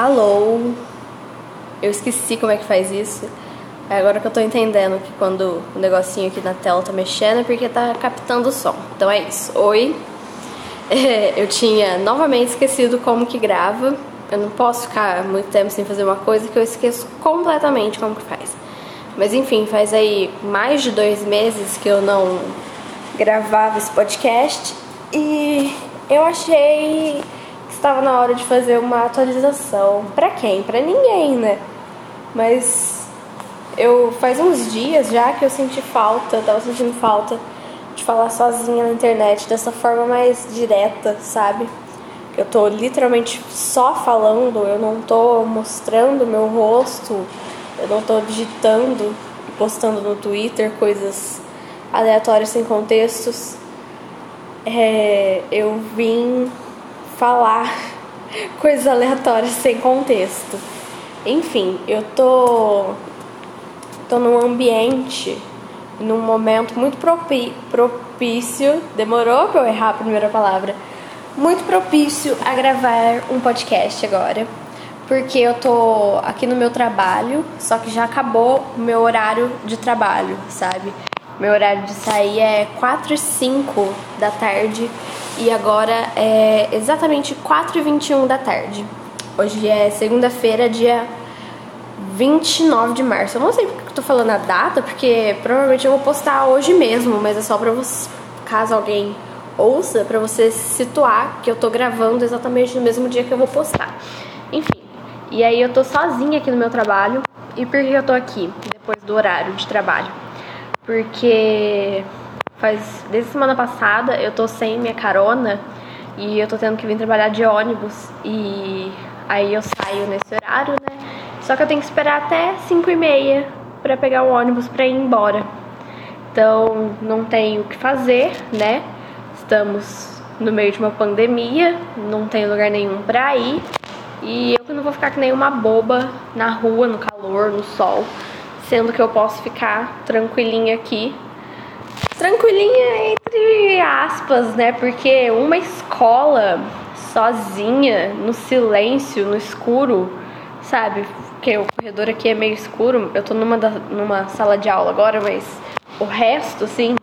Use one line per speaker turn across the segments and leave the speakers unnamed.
Alô? Eu esqueci como é que faz isso. É agora que eu tô entendendo que quando o negocinho aqui na tela tá mexendo é porque tá captando o som. Então é isso. Oi. Eu tinha novamente esquecido como que grava. Eu não posso ficar muito tempo sem fazer uma coisa que eu esqueço completamente como que faz. Mas enfim, faz aí mais de dois meses que eu não gravava esse podcast e eu achei estava na hora de fazer uma atualização. Pra quem? Pra ninguém, né? Mas eu faz uns dias já que eu senti falta, tava sentindo falta de falar sozinha na internet dessa forma mais direta, sabe? Eu tô literalmente só falando, eu não tô mostrando meu rosto, eu não tô digitando e postando no Twitter coisas aleatórias sem contextos. É, eu vim falar coisas aleatórias sem contexto. Enfim, eu tô, tô num ambiente, num momento muito propício. Demorou pra eu errar a primeira palavra. Muito propício a gravar um podcast agora. Porque eu tô aqui no meu trabalho, só que já acabou o meu horário de trabalho, sabe? Meu horário de sair é 4 e 5 da tarde e agora é exatamente 4 e 21 da tarde. Hoje é segunda-feira, dia 29 de março. Eu não sei porque eu tô falando a data, porque provavelmente eu vou postar hoje mesmo, mas é só pra você, caso alguém ouça, pra você situar que eu tô gravando exatamente no mesmo dia que eu vou postar. Enfim, e aí eu tô sozinha aqui no meu trabalho. E por que eu tô aqui depois do horário de trabalho? Porque faz desde semana passada eu tô sem minha carona e eu tô tendo que vir trabalhar de ônibus e Aí eu saio nesse horário, né? Só que eu tenho que esperar até 5 e meia para pegar o ônibus para ir embora. Então não tenho o que fazer, né? Estamos no meio de uma pandemia, não tem lugar nenhum para ir. E eu não vou ficar que nem uma boba na rua, no calor, no sol, sendo que eu posso ficar tranquilinha aqui. Tranquilinha entre aspas, né? Porque uma escola sozinha, no silêncio, no escuro, sabe? Porque o corredor aqui é meio escuro. Eu tô numa, da, numa sala de aula agora, mas o resto, assim,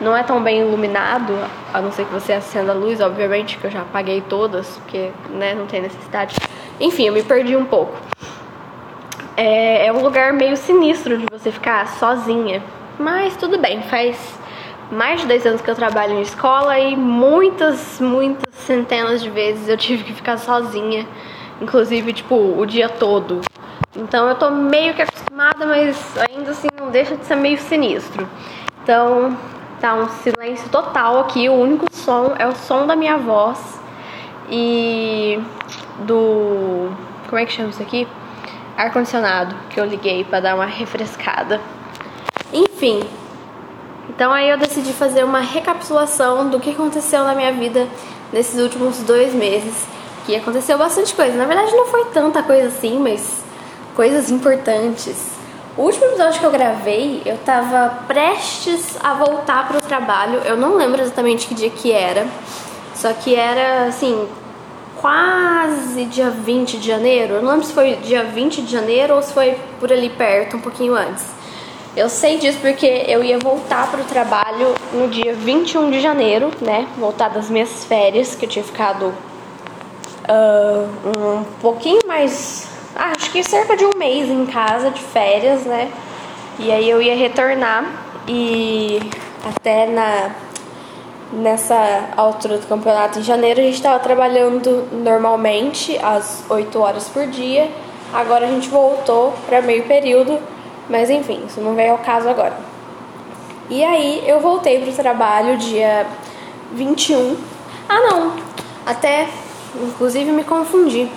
não é tão bem iluminado, a não ser que você acenda a luz, obviamente, que eu já apaguei todas, porque, né, não tem necessidade. Enfim, eu me perdi um pouco. É, é um lugar meio sinistro de você ficar sozinha. Mas tudo bem, faz mais de 10 anos que eu trabalho em escola e muitas, muitas centenas de vezes eu tive que ficar sozinha, inclusive, tipo, o dia todo. Então eu tô meio que acostumada, mas ainda assim não deixa de ser meio sinistro. Então tá um silêncio total aqui, o único som é o som da minha voz e do. Como é que chama isso aqui? Ar-condicionado que eu liguei para dar uma refrescada. Enfim, então aí eu decidi fazer uma recapitulação do que aconteceu na minha vida nesses últimos dois meses. Que aconteceu bastante coisa. Na verdade não foi tanta coisa assim, mas coisas importantes. O último episódio que eu gravei, eu tava prestes a voltar pro trabalho. Eu não lembro exatamente que dia que era. Só que era assim, quase dia 20 de janeiro. Eu não lembro se foi dia 20 de janeiro ou se foi por ali perto, um pouquinho antes. Eu sei disso porque eu ia voltar para o trabalho no dia 21 de janeiro, né? Voltar das minhas férias, que eu tinha ficado uh, um pouquinho mais. Ah, acho que cerca de um mês em casa de férias, né? E aí eu ia retornar e até na nessa altura do campeonato em janeiro a gente estava trabalhando normalmente às 8 horas por dia. Agora a gente voltou para meio período mas enfim, isso não veio ao caso agora. E aí eu voltei pro trabalho dia 21. Ah não, até inclusive me confundi.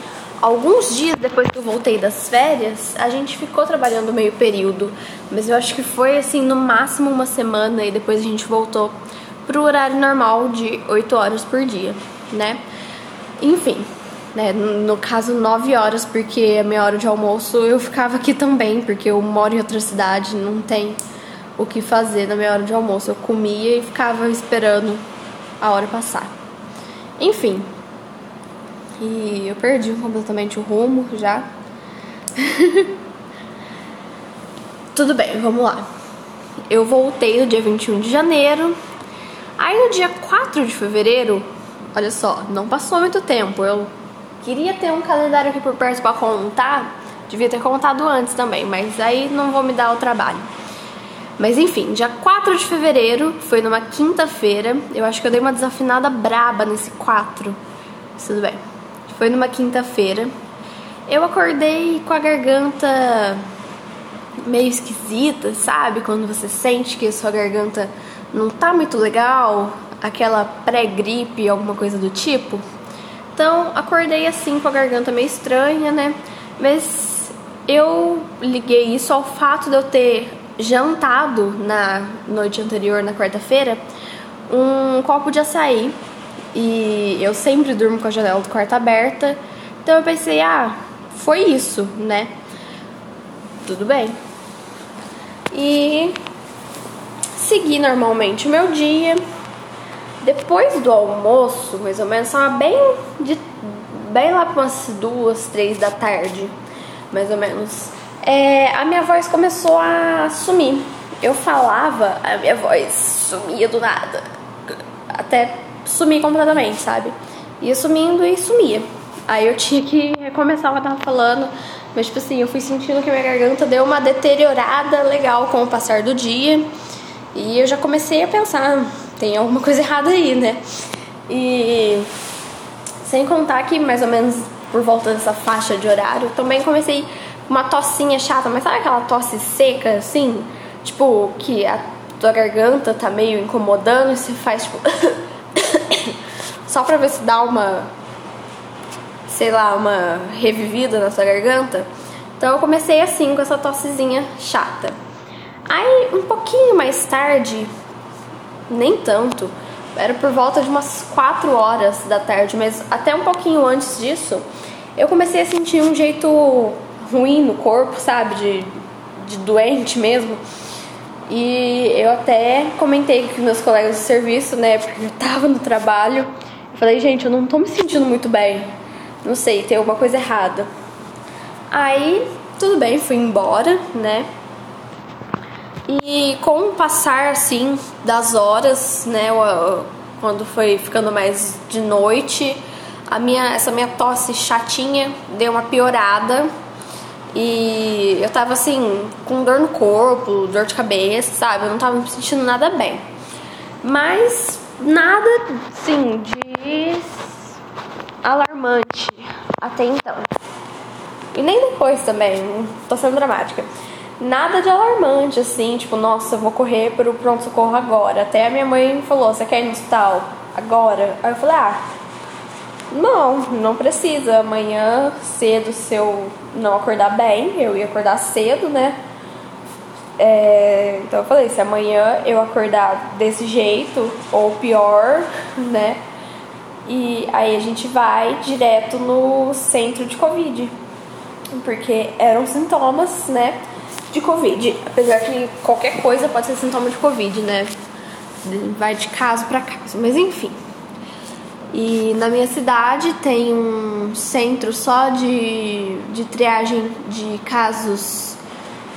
Alguns dias depois que eu voltei das férias, a gente ficou trabalhando meio período, mas eu acho que foi assim no máximo uma semana e depois a gente voltou pro horário normal de 8 horas por dia, né? Enfim, né? No caso, 9 horas, porque a minha hora de almoço eu ficava aqui também, porque eu moro em outra cidade, não tem o que fazer na minha hora de almoço. Eu comia e ficava esperando a hora passar. Enfim. E eu perdi completamente o rumo já. Tudo bem, vamos lá. Eu voltei no dia 21 de janeiro. Aí no dia 4 de fevereiro, olha só, não passou muito tempo. Eu queria ter um calendário aqui por perto para contar. Devia ter contado antes também, mas aí não vou me dar o trabalho. Mas enfim, dia 4 de fevereiro, foi numa quinta-feira. Eu acho que eu dei uma desafinada braba nesse 4. Tudo bem. Foi numa quinta-feira. Eu acordei com a garganta meio esquisita, sabe? Quando você sente que a sua garganta não tá muito legal, aquela pré-gripe, alguma coisa do tipo. Então, acordei assim com a garganta meio estranha, né? Mas eu liguei isso ao fato de eu ter jantado na noite anterior, na quarta-feira, um copo de açaí. E eu sempre durmo com a janela do quarto aberta. Então eu pensei, ah, foi isso, né? Tudo bem. E segui normalmente o meu dia. Depois do almoço, mais ou menos, tava bem, de, bem lá para umas duas, três da tarde, mais ou menos é, a minha voz começou a sumir. Eu falava, a minha voz sumia do nada. Até sumir completamente, sabe? Ia sumindo e sumia. Aí eu tinha que recomeçar o que eu tava falando. Mas, tipo assim, eu fui sentindo que minha garganta deu uma deteriorada legal com o passar do dia. E eu já comecei a pensar, tem alguma coisa errada aí, né? E sem contar que mais ou menos por volta dessa faixa de horário, também comecei uma tossinha chata, mas sabe aquela tosse seca, assim? Tipo, que a tua garganta tá meio incomodando e você faz, tipo. só pra ver se dá uma. sei lá, uma revivida na sua garganta. Então eu comecei assim, com essa tossezinha chata. Aí, um pouquinho mais tarde, nem tanto, era por volta de umas 4 horas da tarde, mas até um pouquinho antes disso, eu comecei a sentir um jeito ruim no corpo, sabe? De, de doente mesmo. E eu até comentei com meus colegas de serviço, né? Porque eu tava no trabalho. Eu falei, gente, eu não tô me sentindo muito bem. Não sei, tem alguma coisa errada. Aí, tudo bem, fui embora, né? E com o passar, assim, das horas, né? Quando foi ficando mais de noite, a minha, essa minha tosse chatinha deu uma piorada e eu tava assim, com dor no corpo, dor de cabeça, sabe? Eu não tava me sentindo nada bem. Mas nada, assim, de alarmante até então. E nem depois também, tô sendo dramática. Nada de alarmante, assim, tipo, nossa, eu vou correr pro pronto-socorro agora. Até a minha mãe falou: você quer ir no hospital agora? Aí eu falei: ah não, não precisa. Amanhã cedo, se eu não acordar bem, eu ia acordar cedo, né? É, então eu falei, se amanhã eu acordar desse jeito, ou pior, né? E aí a gente vai direto no centro de Covid. Porque eram sintomas, né? De Covid. Apesar que qualquer coisa pode ser sintoma de Covid, né? Vai de caso para caso. Mas enfim. E na minha cidade tem um centro só de, de triagem de casos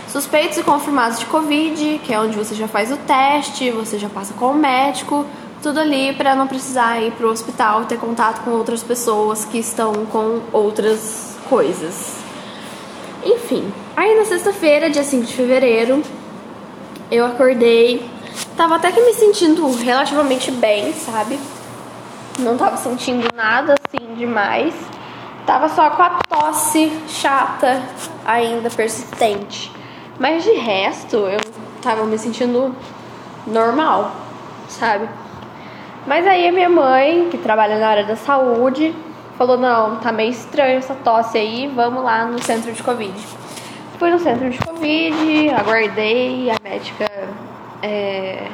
suspeitos e confirmados de Covid, que é onde você já faz o teste, você já passa com o médico, tudo ali para não precisar ir para o hospital ter contato com outras pessoas que estão com outras coisas. Enfim, aí na sexta-feira, dia 5 de fevereiro, eu acordei, tava até que me sentindo relativamente bem, sabe? Não tava sentindo nada assim demais. Tava só com a tosse chata ainda persistente. Mas de resto, eu tava me sentindo normal, sabe? Mas aí a minha mãe, que trabalha na área da saúde, falou: não, tá meio estranho essa tosse aí, vamos lá no centro de Covid. Fui no centro de Covid, aguardei, a médica é,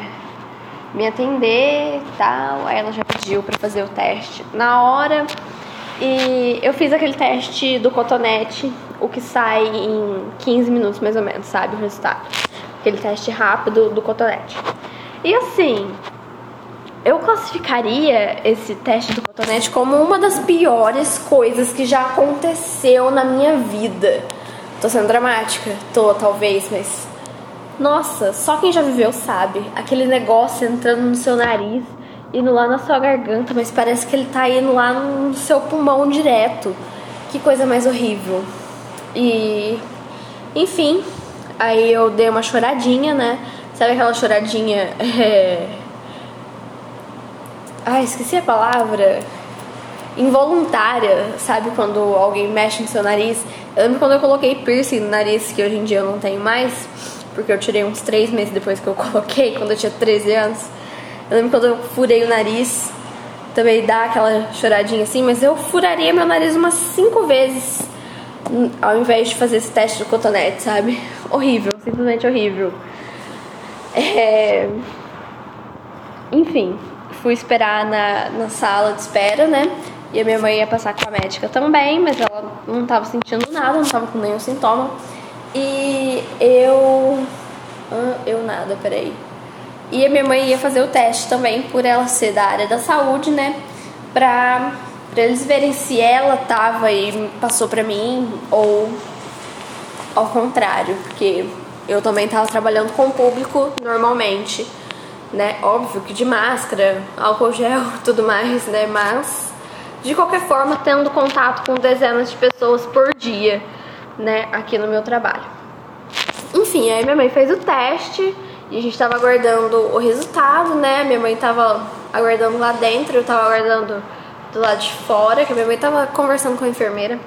me atender e tal. Aí ela já pediu para fazer o teste na hora. E eu fiz aquele teste do cotonete, o que sai em 15 minutos mais ou menos, sabe? O resultado. Aquele teste rápido do cotonete. E assim, eu classificaria esse teste do cotonete como uma das piores coisas que já aconteceu na minha vida. Tô sendo dramática? Tô, talvez, mas. Nossa, só quem já viveu sabe. Aquele negócio entrando no seu nariz, indo lá na sua garganta, mas parece que ele tá indo lá no seu pulmão direto. Que coisa mais horrível. E. Enfim, aí eu dei uma choradinha, né? Sabe aquela choradinha. É Ai, esqueci a palavra. Involuntária, sabe? Quando alguém mexe no seu nariz. Eu lembro quando eu coloquei piercing no nariz, que hoje em dia eu não tenho mais, porque eu tirei uns três meses depois que eu coloquei, quando eu tinha 13 anos. Eu lembro quando eu furei o nariz, também dá aquela choradinha assim, mas eu furaria meu nariz umas cinco vezes ao invés de fazer esse teste do cotonete, sabe? Horrível, simplesmente horrível. É... Enfim, fui esperar na, na sala de espera, né? E a minha mãe ia passar com a médica também, mas ela não tava sentindo nada, não tava com nenhum sintoma. E eu. Eu nada, peraí. E a minha mãe ia fazer o teste também, por ela ser da área da saúde, né? Pra, pra eles verem se ela tava e passou pra mim ou ao contrário, porque eu também tava trabalhando com o público normalmente né? Óbvio que de máscara, álcool gel, tudo mais, né? Mas de qualquer forma, tendo contato com dezenas de pessoas por dia, né, aqui no meu trabalho. Enfim, aí minha mãe fez o teste e a gente tava aguardando o resultado, né? Minha mãe tava aguardando lá dentro, eu tava aguardando do lado de fora, que minha mãe tava conversando com a enfermeira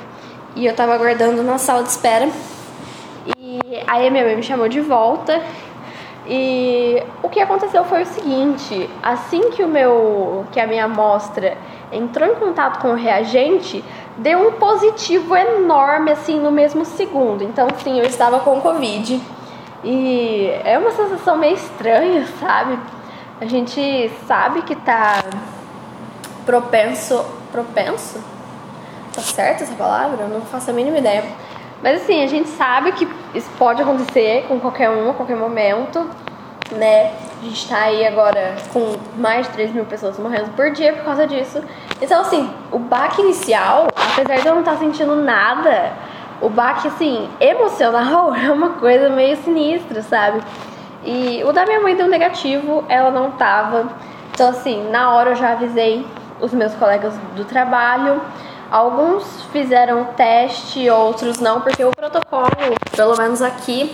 e eu tava aguardando na sala de espera. E aí a minha mãe me chamou de volta e o que aconteceu foi o seguinte, assim que o meu que a minha amostra entrou em contato com o reagente, deu um positivo enorme assim no mesmo segundo. Então, sim, eu estava com covid. E é uma sensação meio estranha, sabe? A gente sabe que tá propenso, propenso? Tá certo essa palavra? Eu não faço a mínima ideia mas assim, a gente sabe que isso pode acontecer com qualquer um, a qualquer momento, né? A gente tá aí agora com mais de 3 mil pessoas morrendo por dia por causa disso. Então, assim, o baque inicial, apesar de eu não estar tá sentindo nada, o baque, assim, emocional é uma coisa meio sinistra, sabe? E o da minha mãe deu negativo, ela não tava. Então, assim, na hora eu já avisei os meus colegas do trabalho. Alguns fizeram teste, outros não, porque o protocolo, pelo menos aqui,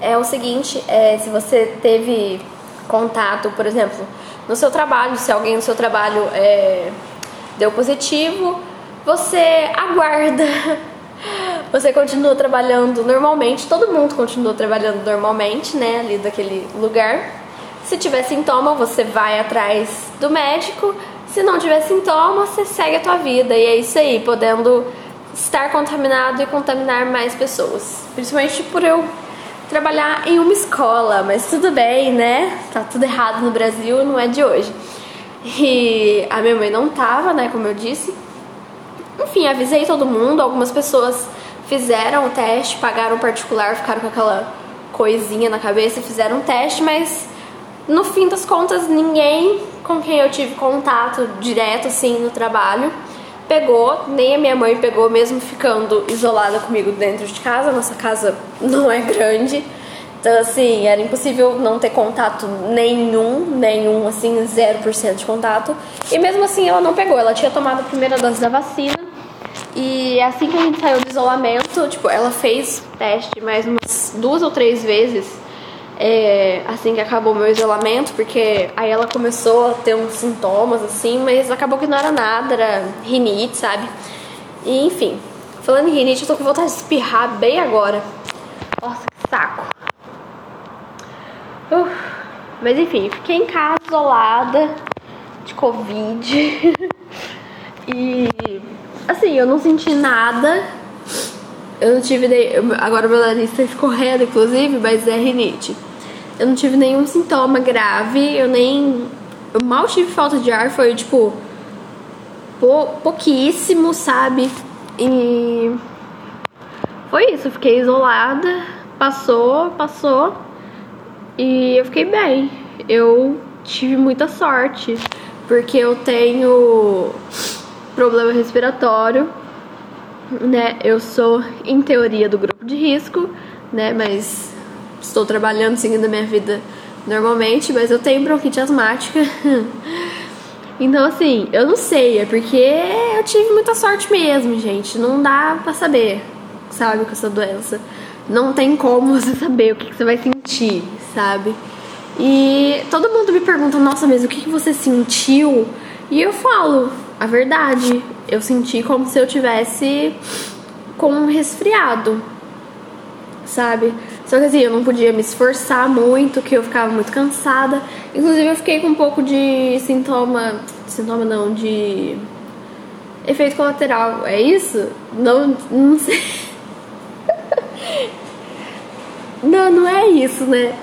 é o seguinte: é, se você teve contato, por exemplo, no seu trabalho, se alguém no seu trabalho é, deu positivo, você aguarda, você continua trabalhando normalmente, todo mundo continua trabalhando normalmente, né, ali daquele lugar. Se tiver sintoma, você vai atrás do médico, se não tiver sintoma, você segue a tua vida e é isso aí, podendo estar contaminado e contaminar mais pessoas. Principalmente por eu trabalhar em uma escola, mas tudo bem, né? Tá tudo errado no Brasil, não é de hoje. E a minha mãe não tava, né, como eu disse. Enfim, avisei todo mundo, algumas pessoas fizeram o teste, pagaram particular, ficaram com aquela coisinha na cabeça fizeram o teste, mas no fim das contas ninguém com quem eu tive contato direto assim no trabalho pegou, nem a minha mãe pegou, mesmo ficando isolada comigo dentro de casa. Nossa casa não é grande. Então, assim, era impossível não ter contato nenhum, nenhum, assim, 0% de contato. E mesmo assim, ela não pegou. Ela tinha tomado a primeira dose da vacina. E assim que a gente saiu do isolamento, tipo, ela fez teste mais umas duas ou três vezes é, assim que acabou meu isolamento, porque aí ela começou a ter uns sintomas assim, mas acabou que não era nada, era rinite, sabe? E enfim, falando em rinite, eu tô com vontade de espirrar bem agora. Nossa, que saco. Mas enfim, fiquei em casa isolada de Covid. e assim, eu não senti nada. Eu não tive. Agora meu nariz tá escorrendo, inclusive, mas é rinite. Eu não tive nenhum sintoma grave, eu nem. Eu mal tive falta de ar, foi tipo. Pou, pouquíssimo, sabe? E. Foi isso, eu fiquei isolada, passou, passou. E eu fiquei bem. Eu tive muita sorte, porque eu tenho problema respiratório, né? Eu sou, em teoria, do grupo de risco, né? Mas estou trabalhando, seguindo a minha vida normalmente, mas eu tenho bronquite asmática. então, assim, eu não sei, é porque eu tive muita sorte mesmo, gente. Não dá pra saber, sabe, com essa doença. Não tem como você saber o que, que você vai sentir, sabe? E todo mundo me pergunta, nossa, mas o que, que você sentiu? E eu falo a verdade. Eu senti como se eu tivesse com um resfriado, sabe? Só que assim, eu não podia me esforçar muito, que eu ficava muito cansada. Inclusive eu fiquei com um pouco de sintoma. Sintoma não, de. Efeito colateral. É isso? Não, não sei. não, não é isso, né?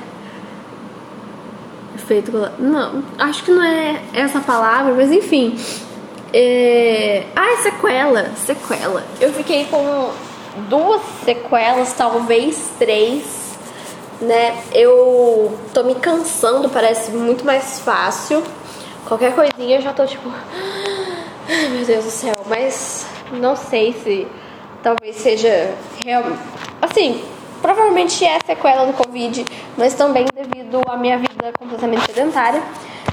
Efeito colateral. Não, acho que não é essa palavra, mas enfim. É... Ah, é sequela. Sequela. Eu fiquei com duas sequelas, talvez três, né? Eu tô me cansando, parece muito mais fácil. Qualquer coisinha eu já tô tipo, ai meu Deus do céu, mas não sei se talvez seja real. Assim, provavelmente é sequela do Covid, mas também devido à minha vida completamente sedentária.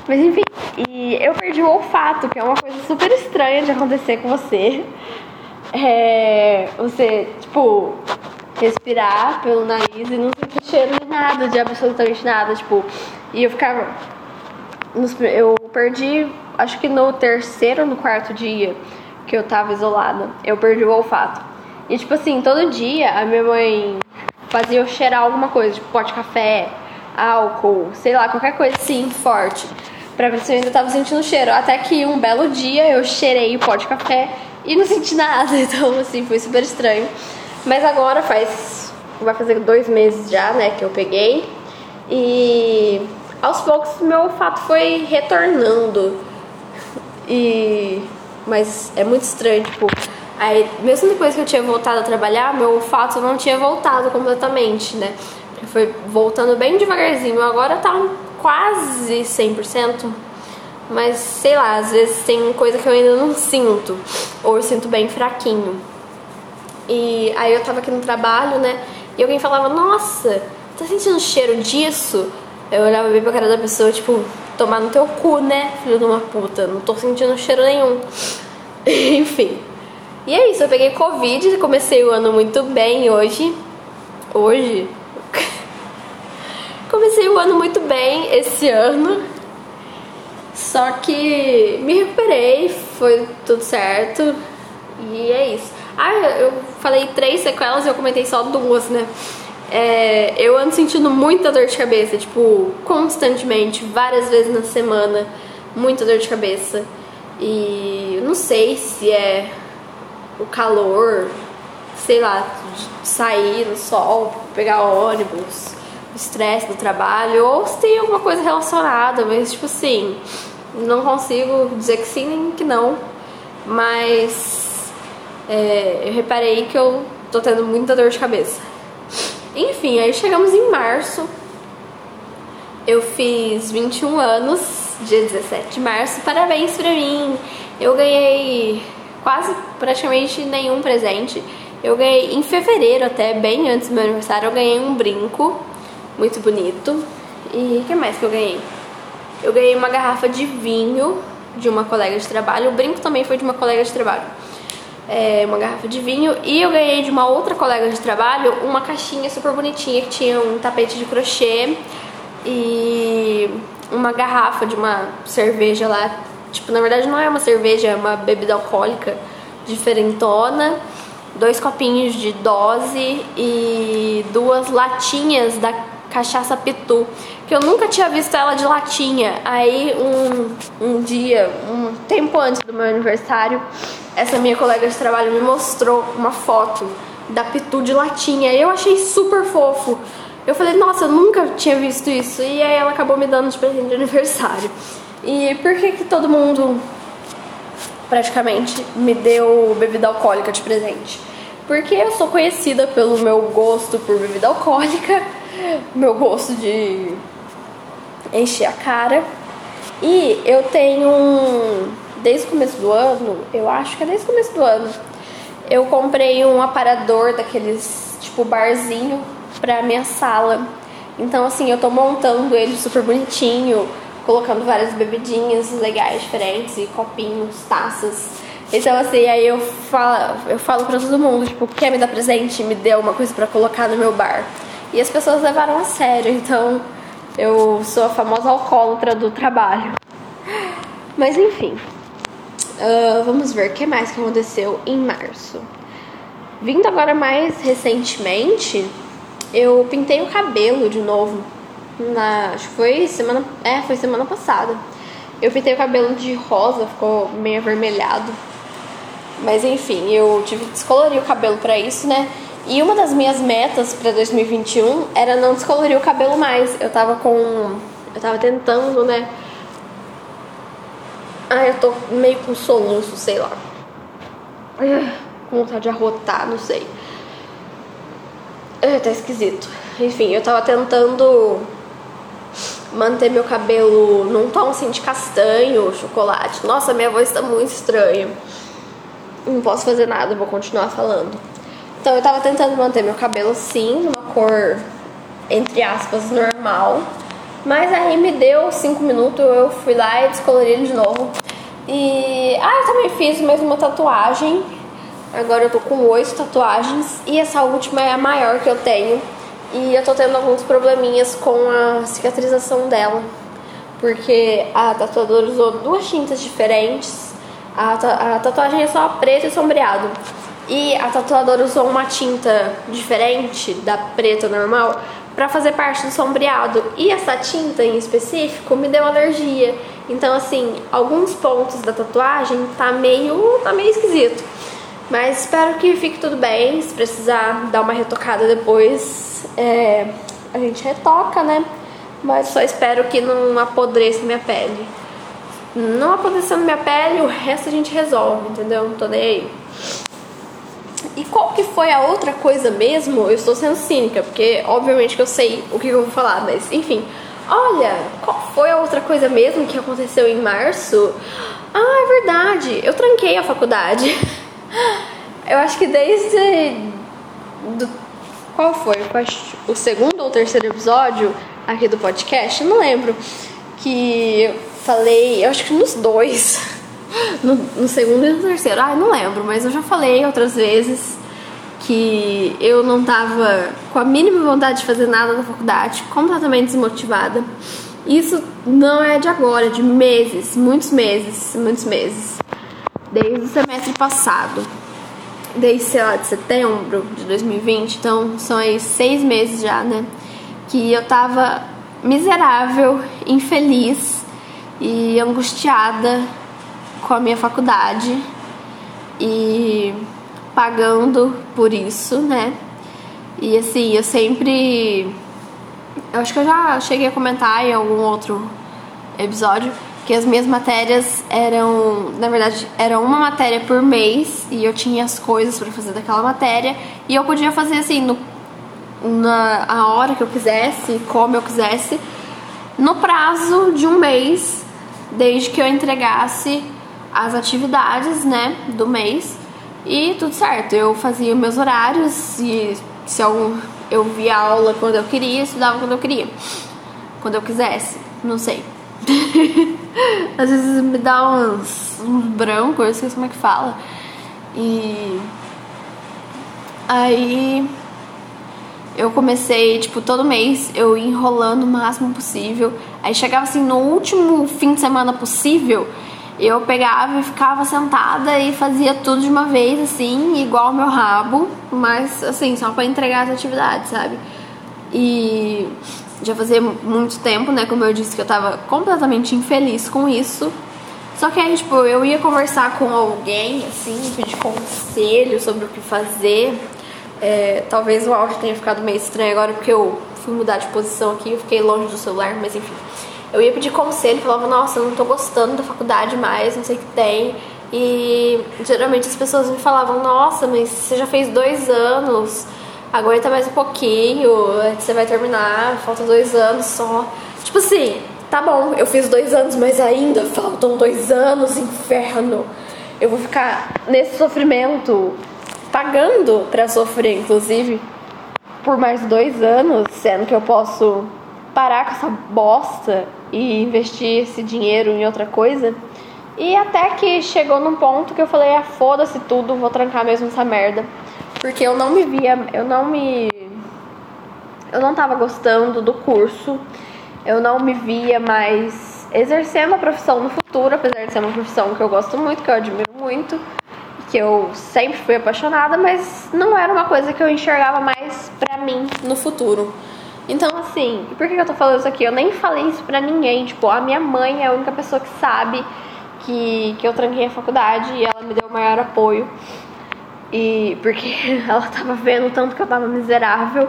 Mas enfim, e eu perdi o olfato, que é uma coisa super estranha de acontecer com você é, você, tipo, respirar pelo nariz e não sentir cheiro de nada, de absolutamente nada, tipo, e eu ficava. Eu perdi, acho que no terceiro ou no quarto dia que eu tava isolada, eu perdi o olfato. E tipo assim, todo dia a minha mãe fazia eu cheirar alguma coisa, tipo pó de café, álcool, sei lá, qualquer coisa assim, forte. Pra ver se eu ainda tava sentindo cheiro. Até que um belo dia eu cheirei o pó de café e não senti nada, então assim, foi super estranho. Mas agora faz. Vai fazer dois meses já, né, que eu peguei. E aos poucos meu olfato foi retornando. E. Mas é muito estranho, tipo. Aí, mesmo depois que eu tinha voltado a trabalhar, meu olfato não tinha voltado completamente, né? Foi voltando bem devagarzinho. Agora tá quase 100%. Mas sei lá, às vezes tem coisa que eu ainda não sinto, ou eu sinto bem fraquinho. E aí eu tava aqui no trabalho, né? E alguém falava: Nossa, tá sentindo cheiro disso? Eu olhava bem pra cara da pessoa, tipo, tomar no teu cu, né, filho de uma puta? Não tô sentindo cheiro nenhum. Enfim. E é isso, eu peguei Covid, comecei o ano muito bem hoje. Hoje? comecei o ano muito bem esse ano. Só que me recuperei, foi tudo certo e é isso. Ah, eu falei três sequelas e eu comentei só duas, né? É, eu ando sentindo muita dor de cabeça, tipo, constantemente, várias vezes na semana, muita dor de cabeça. E não sei se é o calor, sei lá, sair no sol, pegar ônibus, estresse do trabalho, ou se tem alguma coisa relacionada, mas tipo assim, não consigo dizer que sim nem que não, mas é, eu reparei que eu tô tendo muita dor de cabeça. Enfim, aí chegamos em março, eu fiz 21 anos, dia 17 de março, parabéns pra mim! Eu ganhei quase praticamente nenhum presente. Eu ganhei em fevereiro, até bem antes do meu aniversário, eu ganhei um brinco muito bonito. E o que mais que eu ganhei? Eu ganhei uma garrafa de vinho de uma colega de trabalho. O brinco também foi de uma colega de trabalho. É, uma garrafa de vinho. E eu ganhei de uma outra colega de trabalho uma caixinha super bonitinha que tinha um tapete de crochê e uma garrafa de uma cerveja lá. Tipo, na verdade não é uma cerveja, é uma bebida alcoólica diferentona dois copinhos de dose e duas latinhas da cachaça pitu, que eu nunca tinha visto ela de latinha. Aí um, um dia, um tempo antes do meu aniversário, essa minha colega de trabalho me mostrou uma foto da pitu de latinha. E eu achei super fofo. Eu falei, nossa, eu nunca tinha visto isso. E aí ela acabou me dando de presente de aniversário. E por que que todo mundo praticamente me deu bebida alcoólica de presente? Porque eu sou conhecida pelo meu gosto por bebida alcoólica meu gosto de encher a cara. E eu tenho um. Desde o começo do ano, eu acho que é desde o começo do ano, eu comprei um aparador daqueles tipo barzinho pra minha sala. Então, assim, eu tô montando ele super bonitinho, colocando várias bebidinhas legais, diferentes, e copinhos, taças. Então, assim, aí eu falo, eu falo pra todo mundo, tipo, quer me dar presente? Me dê uma coisa para colocar no meu bar. E as pessoas levaram a sério, então eu sou a famosa alcoólatra do trabalho. Mas enfim, uh, vamos ver o que mais que aconteceu em março. Vindo agora mais recentemente, eu pintei o cabelo de novo. Na, acho que foi semana, é, foi semana passada. Eu pintei o cabelo de rosa, ficou meio avermelhado. Mas enfim, eu tive que descolorir o cabelo para isso, né? E uma das minhas metas para 2021 era não descolorir o cabelo mais. Eu tava com. Eu tava tentando, né? Ah, eu tô meio com soluço, sei lá. Com vontade de arrotar, não sei. É, tá esquisito. Enfim, eu tava tentando manter meu cabelo num tom assim de castanho, chocolate. Nossa, minha voz tá muito estranha. Não posso fazer nada, vou continuar falando. Então eu tava tentando manter meu cabelo assim, numa cor, entre aspas, normal. Mas aí me deu 5 minutos, eu fui lá e descolori ele de novo. E. Ah, eu também fiz mais uma tatuagem. Agora eu tô com oito tatuagens. E essa última é a maior que eu tenho. E eu tô tendo alguns probleminhas com a cicatrização dela. Porque a tatuadora usou duas tintas diferentes. A, a tatuagem é só preto e sombreado. E a tatuadora usou uma tinta diferente da preta normal para fazer parte do sombreado. E essa tinta em específico me deu alergia. Então, assim, alguns pontos da tatuagem tá meio, tá meio esquisito. Mas espero que fique tudo bem. Se precisar dar uma retocada depois, é, a gente retoca, né? Mas só espero que não apodreça minha pele. Não apodrecendo minha pele, o resto a gente resolve, entendeu? Não tô nem aí. E qual que foi a outra coisa mesmo? Eu estou sendo cínica, porque obviamente que eu sei o que eu vou falar, mas enfim. Olha, qual foi a outra coisa mesmo que aconteceu em março? Ah, é verdade, eu tranquei a faculdade. Eu acho que desde. Do, qual foi? O segundo ou terceiro episódio aqui do podcast? Eu não lembro. Que eu falei, eu acho que nos dois no, no segundo e no terceiro. Ah, não lembro, mas eu já falei outras vezes que eu não tava com a mínima vontade de fazer nada na faculdade, completamente desmotivada. Isso não é de agora, é de meses, muitos meses, muitos meses. Desde o semestre passado. Desde, sei lá, de setembro de 2020. Então, são aí seis meses já, né? Que eu tava miserável, infeliz e angustiada com a minha faculdade e pagando por isso, né? E assim, eu sempre. Eu acho que eu já cheguei a comentar em algum outro episódio que as minhas matérias eram, na verdade, era uma matéria por mês e eu tinha as coisas para fazer daquela matéria e eu podia fazer assim no, na a hora que eu quisesse, como eu quisesse, no prazo de um mês, desde que eu entregasse as atividades, né, do mês e tudo certo. Eu fazia meus horários e se eu, eu via aula quando eu queria, estudava quando eu queria, quando eu quisesse, não sei. Às vezes me dá uns, uns brancos, eu esqueci como é que fala. E aí eu comecei, tipo, todo mês eu enrolando o máximo possível. Aí chegava assim no último fim de semana possível, eu pegava e ficava sentada e fazia tudo de uma vez, assim, igual ao meu rabo, mas assim, só para entregar as atividades, sabe? E já fazia muito tempo, né? Como eu disse, que eu tava completamente infeliz com isso. Só que aí, tipo, eu ia conversar com alguém, assim, pedir conselho sobre o que fazer. É, talvez o áudio tenha ficado meio estranho agora, porque eu fui mudar de posição aqui, eu fiquei longe do celular, mas enfim. Eu ia pedir conselho, falava, nossa, não tô gostando da faculdade mais, não sei o que tem. E geralmente as pessoas me falavam, nossa, mas você já fez dois anos, aguenta mais um pouquinho, você vai terminar, falta dois anos só. Tipo assim, tá bom, eu fiz dois anos, mas ainda faltam dois anos, inferno. Eu vou ficar nesse sofrimento, pagando pra sofrer, inclusive, por mais dois anos, sendo que eu posso parar com essa bosta e investir esse dinheiro em outra coisa. E até que chegou num ponto que eu falei, ah, foda-se tudo, vou trancar mesmo essa merda. Porque eu não me via, eu não me. Eu não tava gostando do curso, eu não me via mais exercendo a profissão no futuro, apesar de ser uma profissão que eu gosto muito, que eu admiro muito, que eu sempre fui apaixonada, mas não era uma coisa que eu enxergava mais pra mim no futuro. Então, assim, por que eu tô falando isso aqui? Eu nem falei isso pra ninguém. Tipo, a minha mãe é a única pessoa que sabe que, que eu tranquei a faculdade e ela me deu o maior apoio. E porque ela tava vendo tanto que eu tava miserável.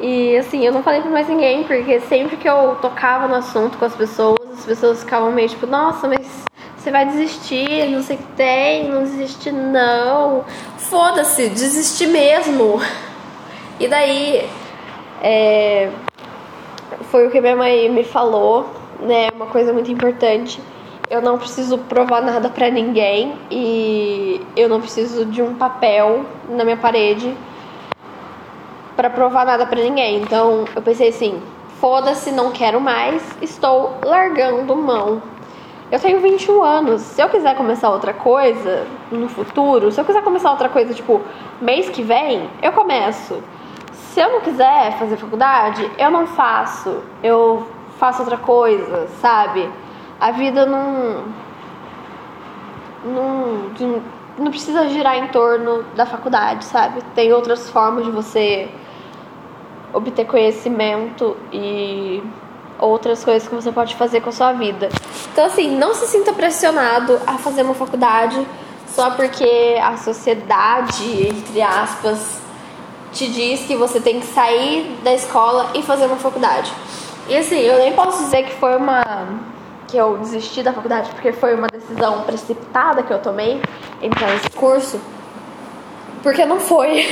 E assim, eu não falei pra mais ninguém, porque sempre que eu tocava no assunto com as pessoas, as pessoas ficavam meio tipo, nossa, mas você vai desistir, não sei o que tem, não desiste não. Foda-se, desistir mesmo. E daí, é, foi o que minha mãe me falou, né? Uma coisa muito importante eu não preciso provar nada para ninguém e eu não preciso de um papel na minha parede para provar nada para ninguém. Então eu pensei assim: foda-se, não quero mais, estou largando mão. Eu tenho 21 anos. Se eu quiser começar outra coisa no futuro, se eu quiser começar outra coisa tipo mês que vem, eu começo. Se eu não quiser fazer faculdade, eu não faço. Eu faço outra coisa, sabe? a vida não, não, não precisa girar em torno da faculdade, sabe? Tem outras formas de você obter conhecimento e outras coisas que você pode fazer com a sua vida. Então, assim, não se sinta pressionado a fazer uma faculdade só porque a sociedade, entre aspas, te diz que você tem que sair da escola e fazer uma faculdade. E assim, eu nem posso dizer que foi uma que eu desisti da faculdade porque foi uma decisão precipitada que eu tomei entrar nesse curso. Porque não foi.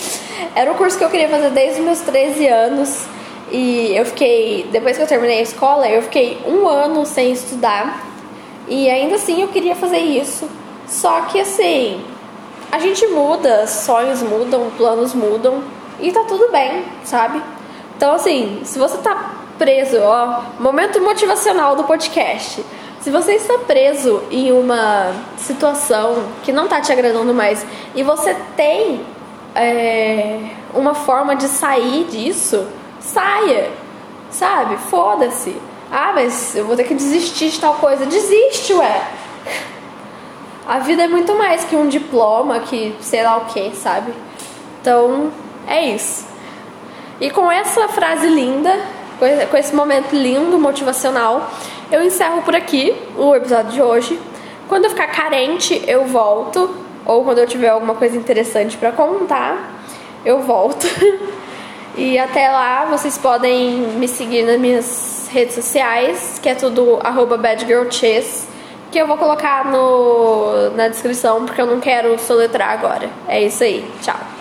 Era o curso que eu queria fazer desde os meus 13 anos. E eu fiquei, depois que eu terminei a escola, eu fiquei um ano sem estudar. E ainda assim eu queria fazer isso. Só que assim, a gente muda, sonhos mudam, planos mudam. E tá tudo bem, sabe? Então assim, se você tá preso, ó, momento motivacional do podcast. Se você está preso em uma situação que não está te agradando mais e você tem é, uma forma de sair disso, saia, sabe? Foda-se. Ah, mas eu vou ter que desistir de tal coisa. Desiste, ué. A vida é muito mais que um diploma, que sei lá o que, sabe? Então, é isso. E com essa frase linda, com esse momento lindo, motivacional, eu encerro por aqui o episódio de hoje. Quando eu ficar carente, eu volto, ou quando eu tiver alguma coisa interessante para contar, eu volto. e até lá, vocês podem me seguir nas minhas redes sociais, que é tudo badgirlchess, que eu vou colocar no, na descrição, porque eu não quero soletrar agora. É isso aí, tchau.